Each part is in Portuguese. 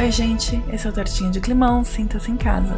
oi, gente. Esse é o Tortinho de Climão. Sinta-se em casa.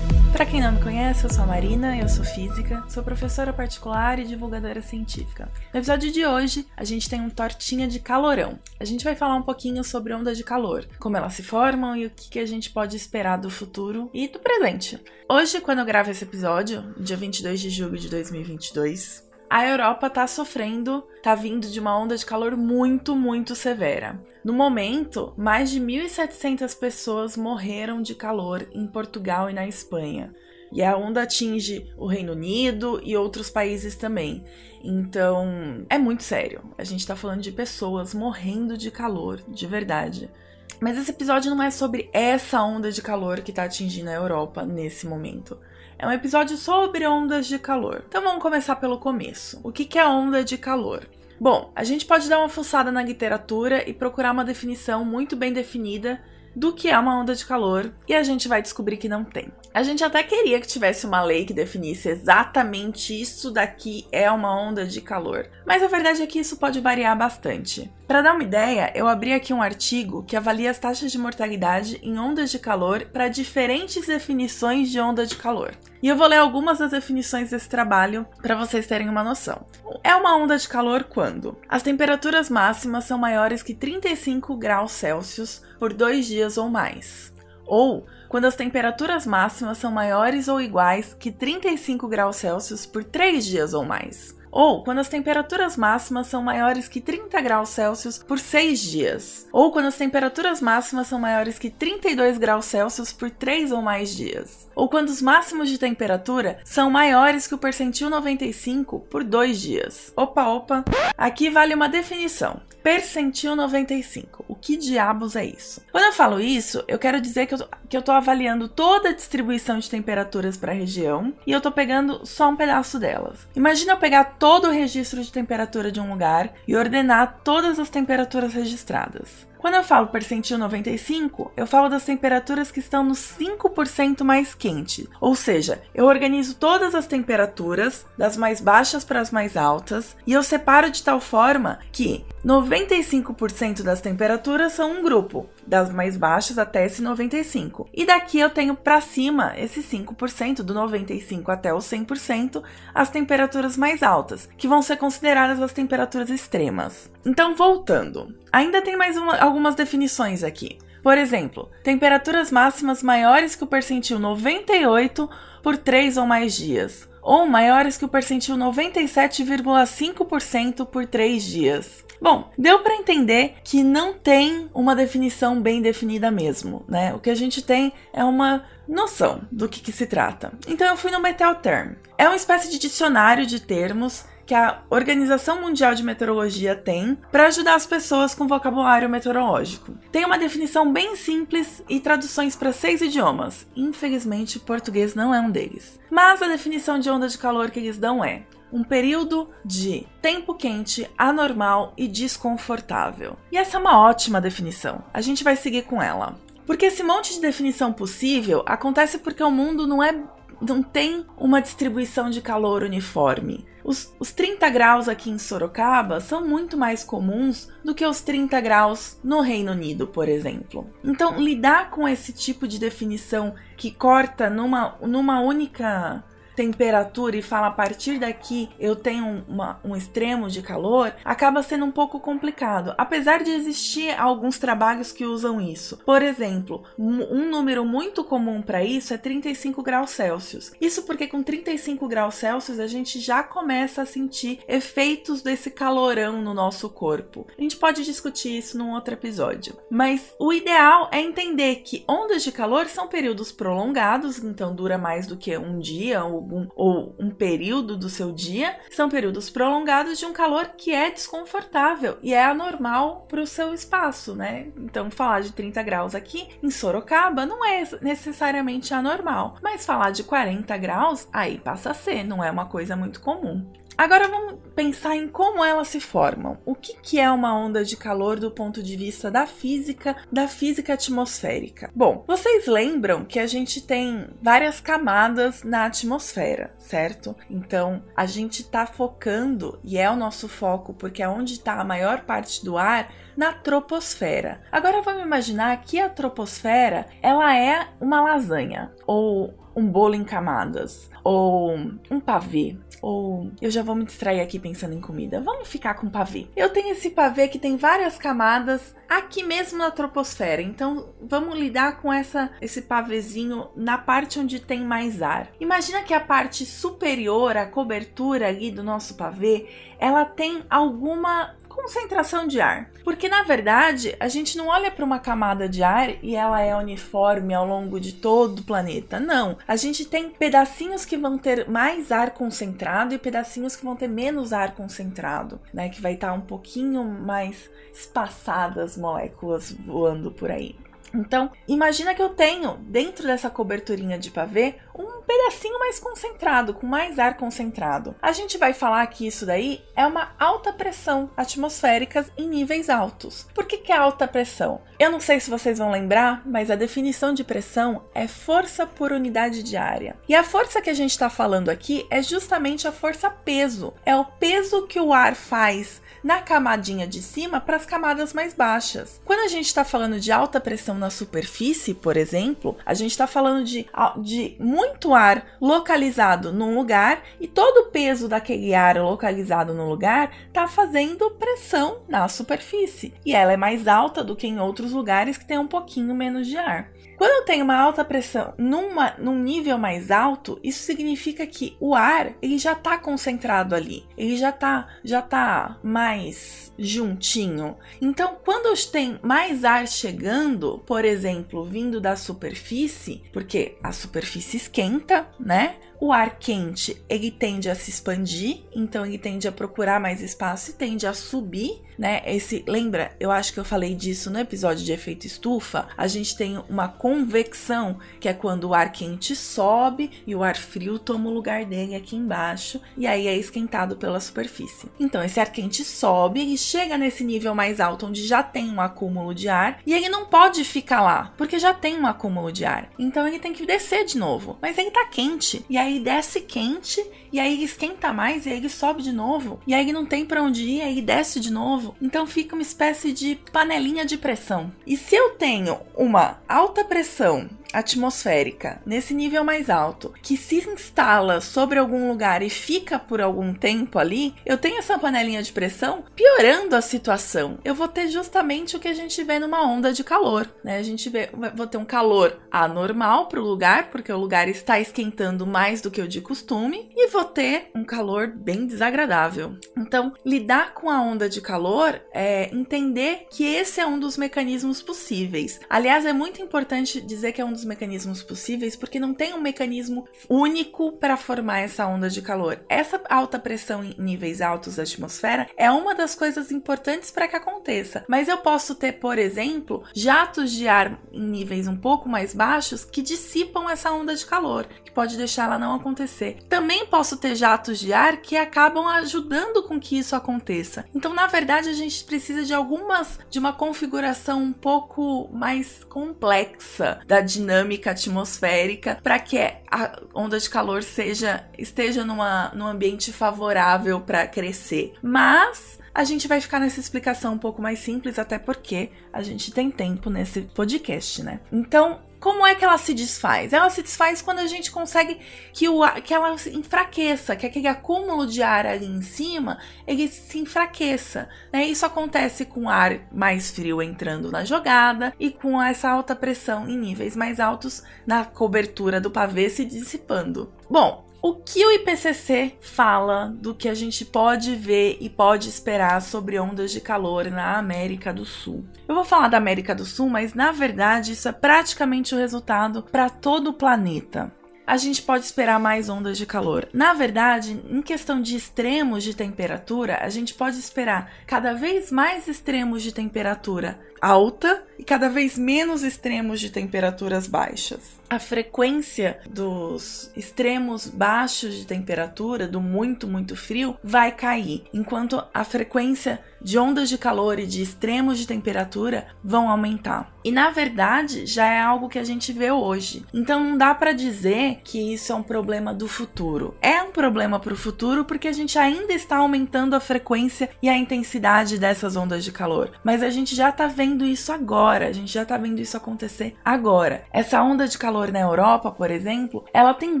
Para quem não me conhece, eu sou a Marina, eu sou física, sou professora particular e divulgadora científica. No episódio de hoje, a gente tem um tortinha de calorão. A gente vai falar um pouquinho sobre ondas de calor, como elas se formam e o que a gente pode esperar do futuro e do presente. Hoje, quando eu gravo esse episódio, dia 22 de julho de 2022, a Europa está sofrendo, está vindo de uma onda de calor muito, muito severa. No momento, mais de 1.700 pessoas morreram de calor em Portugal e na Espanha. E a onda atinge o Reino Unido e outros países também. Então, é muito sério. A gente está falando de pessoas morrendo de calor, de verdade. Mas esse episódio não é sobre essa onda de calor que está atingindo a Europa nesse momento. É um episódio sobre ondas de calor. Então vamos começar pelo começo. O que é onda de calor? Bom, a gente pode dar uma fuçada na literatura e procurar uma definição muito bem definida do que é uma onda de calor e a gente vai descobrir que não tem. A gente até queria que tivesse uma lei que definisse exatamente isso daqui é uma onda de calor, mas a verdade é que isso pode variar bastante. Para dar uma ideia, eu abri aqui um artigo que avalia as taxas de mortalidade em ondas de calor para diferentes definições de onda de calor. E eu vou ler algumas das definições desse trabalho para vocês terem uma noção. É uma onda de calor quando as temperaturas máximas são maiores que 35 graus Celsius por dois dias ou mais. Ou quando as temperaturas máximas são maiores ou iguais que 35 graus Celsius por três dias ou mais ou quando as temperaturas máximas são maiores que 30 graus Celsius por 6 dias, ou quando as temperaturas máximas são maiores que 32 graus Celsius por 3 ou mais dias, ou quando os máximos de temperatura são maiores que o percentil 95 por 2 dias. Opa, opa, aqui vale uma definição. Percentil 95. O que diabos é isso? Quando eu falo isso, eu quero dizer que eu, que eu tô avaliando toda a distribuição de temperaturas para a região e eu tô pegando só um pedaço delas. Imagina eu pegar todo o registro de temperatura de um lugar e ordenar todas as temperaturas registradas. Quando eu falo percentil 95, eu falo das temperaturas que estão nos 5% mais quente. Ou seja, eu organizo todas as temperaturas, das mais baixas para as mais altas, e eu separo de tal forma que 95% das temperaturas são um grupo, das mais baixas até esse 95. E daqui eu tenho para cima esse 5%, do 95 até o 100%, as temperaturas mais altas, que vão ser consideradas as temperaturas extremas. Então, voltando, ainda tem mais uma, algumas definições aqui. Por exemplo, temperaturas máximas maiores que o percentil 98 por 3 ou mais dias, ou maiores que o percentil 97,5% por 3 dias. Bom, deu para entender que não tem uma definição bem definida mesmo, né? O que a gente tem é uma noção do que, que se trata. Então eu fui no Meteoterm. É uma espécie de dicionário de termos que a Organização Mundial de Meteorologia tem para ajudar as pessoas com vocabulário meteorológico. Tem uma definição bem simples e traduções para seis idiomas. Infelizmente, português não é um deles. Mas a definição de onda de calor que eles dão é um período de tempo quente, anormal e desconfortável. E essa é uma ótima definição. A gente vai seguir com ela. Porque esse monte de definição possível acontece porque o mundo não é não tem uma distribuição de calor uniforme. Os, os 30 graus aqui em Sorocaba são muito mais comuns do que os 30 graus no Reino Unido, por exemplo. Então, lidar com esse tipo de definição que corta numa, numa única temperatura e fala a partir daqui eu tenho uma, um extremo de calor, acaba sendo um pouco complicado. Apesar de existir alguns trabalhos que usam isso. Por exemplo, um número muito comum para isso é 35 graus Celsius. Isso porque com 35 graus Celsius a gente já começa a sentir efeitos desse calorão no nosso corpo. A gente pode discutir isso num outro episódio. Mas o ideal é entender que ondas de calor são períodos prolongados, então dura mais do que um dia ou algum ou um período do seu dia, são períodos prolongados de um calor que é desconfortável e é anormal para o seu espaço, né? Então, falar de 30 graus aqui em Sorocaba não é necessariamente anormal, mas falar de 40 graus aí passa a ser, não é uma coisa muito comum. Agora vamos pensar em como elas se formam. O que, que é uma onda de calor do ponto de vista da física, da física atmosférica? Bom, vocês lembram que a gente tem várias camadas na atmosfera, certo? Então a gente está focando, e é o nosso foco, porque é onde está a maior parte do ar, na troposfera. Agora vamos imaginar que a troposfera ela é uma lasanha ou um bolo em camadas ou um pavê ou eu já vou me distrair aqui pensando em comida. Vamos ficar com pavê. Eu tenho esse pavê que tem várias camadas aqui mesmo na troposfera. Então, vamos lidar com essa esse pavêzinho na parte onde tem mais ar. Imagina que a parte superior, a cobertura ali do nosso pavê, ela tem alguma concentração de ar. Porque na verdade, a gente não olha para uma camada de ar e ela é uniforme ao longo de todo o planeta. Não, a gente tem pedacinhos que vão ter mais ar concentrado e pedacinhos que vão ter menos ar concentrado, né, que vai estar tá um pouquinho mais espaçadas moléculas voando por aí. Então, imagina que eu tenho dentro dessa coberturinha de pavê um pedacinho mais concentrado, com mais ar concentrado. A gente vai falar que isso daí é uma alta pressão atmosférica em níveis altos. Por que, que é alta pressão? Eu não sei se vocês vão lembrar, mas a definição de pressão é força por unidade de área. E a força que a gente está falando aqui é justamente a força peso. É o peso que o ar faz na camadinha de cima para as camadas mais baixas. Quando a gente está falando de alta pressão na superfície, por exemplo, a gente está falando de, de muito ar localizado num lugar e todo o peso daquele ar localizado no lugar está fazendo pressão na superfície. E ela é mais alta do que em outros lugares que tem um pouquinho menos de ar. Quando eu tenho uma alta pressão numa, num nível mais alto, isso significa que o ar ele já está concentrado ali, ele já está já tá mais juntinho. Então, quando tenho mais ar chegando, por exemplo, vindo da superfície, porque a superfície esquenta, né? O ar quente, ele tende a se expandir, então ele tende a procurar mais espaço e tende a subir, né? Esse, lembra, eu acho que eu falei disso no episódio de efeito estufa. A gente tem uma convecção, que é quando o ar quente sobe e o ar frio toma o lugar dele aqui embaixo, e aí é esquentado pela superfície. Então esse ar quente sobe, ele chega nesse nível mais alto onde já tem um acúmulo de ar, e ele não pode ficar lá, porque já tem um acúmulo de ar. Então ele tem que descer de novo. Mas ele tá quente, e aí aí desce quente, e aí esquenta mais, e aí ele sobe de novo, e aí não tem para onde ir, aí desce de novo. Então fica uma espécie de panelinha de pressão. E se eu tenho uma alta pressão atmosférica nesse nível mais alto que se instala sobre algum lugar e fica por algum tempo ali, eu tenho essa panelinha de pressão piorando a situação. Eu vou ter justamente o que a gente vê numa onda de calor, né? A gente vê, vou ter um calor anormal para o lugar, porque o lugar está esquentando mais do que o de costume, e vou ter um calor bem desagradável. Então, lidar com a onda de calor é entender que esse é um dos mecanismos possíveis. Aliás, é muito importante dizer que é um dos mecanismos possíveis, porque não tem um mecanismo único para formar essa onda de calor. Essa alta pressão em níveis altos da atmosfera é uma das coisas importantes para que aconteça. Mas eu posso ter, por exemplo, jatos de ar em níveis um pouco mais baixos que dissipam essa onda de calor, que pode deixar ela não acontecer. Também posso ter jatos de ar que acabam ajudando com que isso aconteça. Então, na verdade, a gente precisa de algumas de uma configuração um pouco mais complexa da dinâmica dinâmica atmosférica para que a onda de calor seja esteja numa, num ambiente favorável para crescer. Mas a gente vai ficar nessa explicação um pouco mais simples, até porque a gente tem tempo nesse podcast, né? Então, como é que ela se desfaz? Ela se desfaz quando a gente consegue que, o, que ela enfraqueça, que aquele acúmulo de ar ali em cima ele se enfraqueça. Né? Isso acontece com ar mais frio entrando na jogada e com essa alta pressão em níveis mais altos na cobertura do pavê se dissipando. Bom, o que o IPCC fala do que a gente pode ver e pode esperar sobre ondas de calor na América do Sul? Eu vou falar da América do Sul, mas na verdade isso é praticamente o resultado para todo o planeta. A gente pode esperar mais ondas de calor? Na verdade, em questão de extremos de temperatura, a gente pode esperar cada vez mais extremos de temperatura alta e cada vez menos extremos de temperaturas baixas. A frequência dos extremos baixos de temperatura, do muito, muito frio, vai cair, enquanto a frequência de ondas de calor e de extremos de temperatura vão aumentar. E na verdade, já é algo que a gente vê hoje. Então não dá para dizer que isso é um problema do futuro. É um problema para o futuro porque a gente ainda está aumentando a frequência e a intensidade dessas ondas de calor, mas a gente já está vendo isso agora, a gente já está vendo isso acontecer agora. Essa onda de calor na Europa, por exemplo, ela tem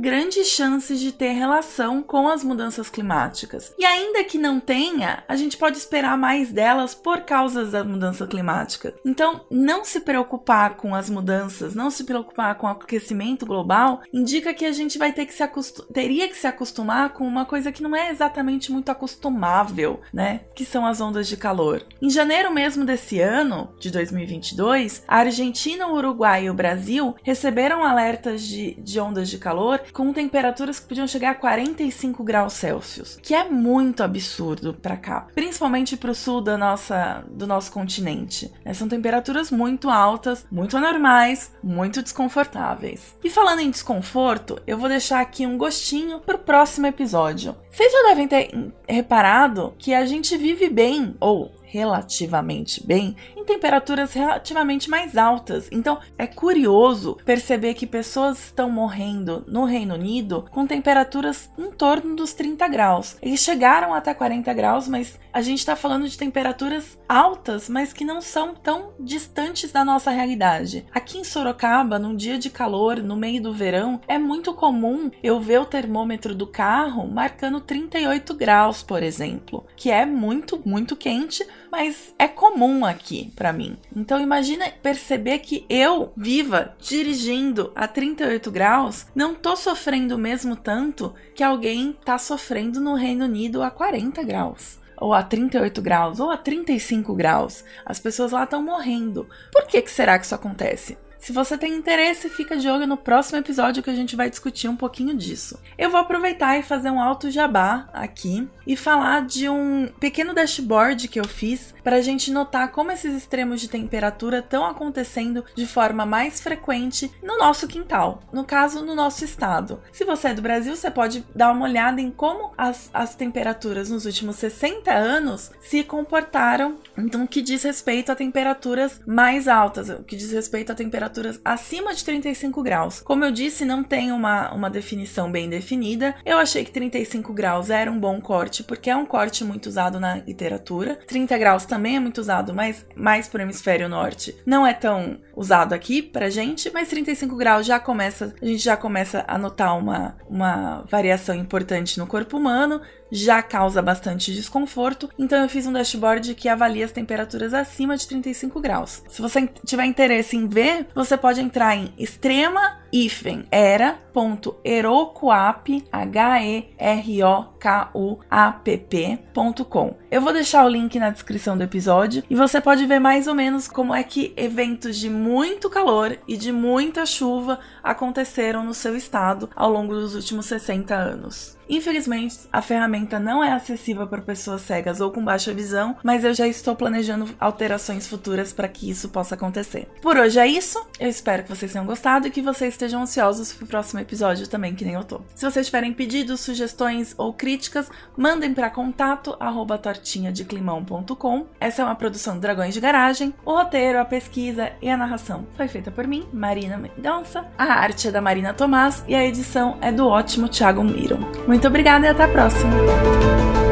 grandes chances de ter relação com as mudanças climáticas. E ainda que não tenha, a gente pode esperar mais delas por causa da mudança climática. Então, não se preocupar com as mudanças, não se preocupar com o aquecimento global, indica que a gente vai ter que se teria que se acostumar com uma coisa que não é exatamente muito acostumável, né? Que são as ondas de calor. Em janeiro mesmo desse ano, de 2022, a Argentina, o Uruguai e o Brasil receberam alertas de, de ondas de calor com temperaturas que podiam chegar a 45 graus Celsius, que é muito absurdo para cá, principalmente para os sul da nossa, do nosso continente. Né? São temperaturas muito altas, muito anormais, muito desconfortáveis. E falando em desconforto, eu vou deixar aqui um gostinho pro próximo episódio. Vocês já devem ter reparado que a gente vive bem, ou relativamente bem em temperaturas relativamente mais altas. Então é curioso perceber que pessoas estão morrendo no Reino Unido com temperaturas em torno dos 30 graus. Eles chegaram até 40 graus, mas a gente está falando de temperaturas altas, mas que não são tão distantes da nossa realidade. Aqui em Sorocaba, num dia de calor, no meio do verão, é muito comum eu ver o termômetro do carro marcando 38 graus, por exemplo, que é muito, muito quente mas é comum aqui para mim. Então imagina perceber que eu, viva, dirigindo a 38 graus, não tô sofrendo mesmo tanto que alguém tá sofrendo no Reino Unido a 40 graus ou a 38 graus, ou a 35 graus. As pessoas lá estão morrendo. Por que, que será que isso acontece? Se você tem interesse, fica de olho no próximo episódio que a gente vai discutir um pouquinho disso. Eu vou aproveitar e fazer um alto jabá aqui e falar de um pequeno dashboard que eu fiz para a gente notar como esses extremos de temperatura estão acontecendo de forma mais frequente no nosso quintal, no caso, no nosso estado. Se você é do Brasil, você pode dar uma olhada em como as, as temperaturas nos últimos 60 anos se comportaram, então, que diz respeito a temperaturas mais altas, o que diz respeito a temperaturas temperaturas acima de 35 graus. Como eu disse, não tem uma, uma definição bem definida. Eu achei que 35 graus era um bom corte, porque é um corte muito usado na literatura. 30 graus também é muito usado, mas mais para o hemisfério norte. Não é tão usado aqui pra gente, mas 35 graus já começa, a gente já começa a notar uma, uma variação importante no corpo humano já causa bastante desconforto, então eu fiz um dashboard que avalia as temperaturas acima de 35 graus. Se você tiver interesse em ver, você pode entrar em extrema era.erocoap, H-E-R-O-K-U-A-P-P.com. Eu vou deixar o link na descrição do episódio e você pode ver mais ou menos como é que eventos de muito calor e de muita chuva aconteceram no seu estado ao longo dos últimos 60 anos. Infelizmente, a ferramenta não é acessível para pessoas cegas ou com baixa visão, mas eu já estou planejando alterações futuras para que isso possa acontecer. Por hoje é isso, eu espero que vocês tenham gostado e que vocês estejam ansiosos para o próximo episódio também, que nem eu tô. Se vocês tiverem pedidos, sugestões ou críticas, mandem para contato tortinhadeclimão.com. Essa é uma produção do Dragões de Garagem. O roteiro, a pesquisa e a narração foi feita por mim, Marina Mendonça. A arte é da Marina Tomás e a edição é do ótimo Thiago Miro. Muito obrigada e até a próxima!